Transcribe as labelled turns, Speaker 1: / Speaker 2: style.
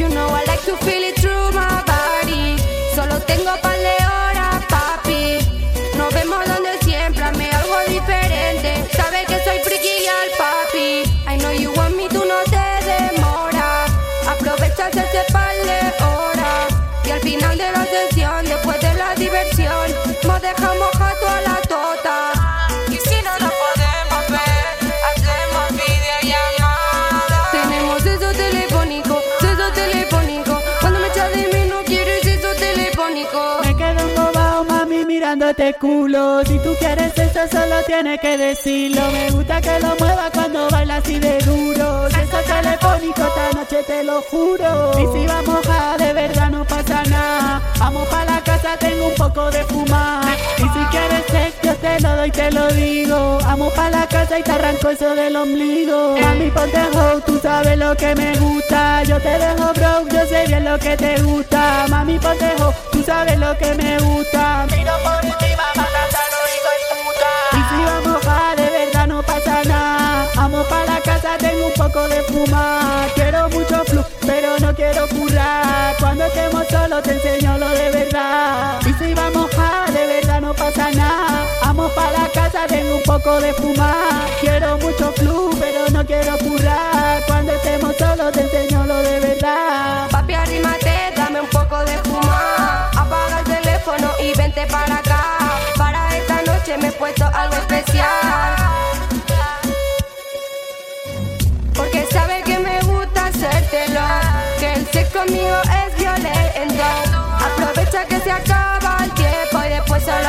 Speaker 1: You know I like to feel it
Speaker 2: mirándote culo. Si tú quieres eso, solo tienes que decirlo. Me gusta que lo muevas cuando bailas así de duro. Si eso es telefónico, esta noche te lo juro. Y si vamos a de verdad, no pasa nada. Vamos pa' la casa, tengo un poco de fumar. Yo te lo digo. Vamos pa' la casa y te arranco eso del ombligo. Mami, ponte tú sabes lo que me gusta. Yo te dejo broke, yo sé bien lo que te gusta. Mami, ponte tú sabes lo que me gusta. Miro por encima, puta. Y si vamos a de verdad, no pasa nada. Vamos pa' la casa, tengo un poco de fumar. Quiero mucho flu, pero no quiero currar. Cuando estemos solos, te enseño poco de fumar. Quiero mucho flu, pero no quiero currar. Cuando estemos solos, te enseño lo de verdad.
Speaker 1: Papi, arrímate, dame un poco de fumar. Apaga el teléfono y vente para acá. Para esta noche me he puesto algo especial. Porque sabes que me gusta hacértelo. Que el sexo conmigo es violento. Aprovecha que se acaba el tiempo y después solo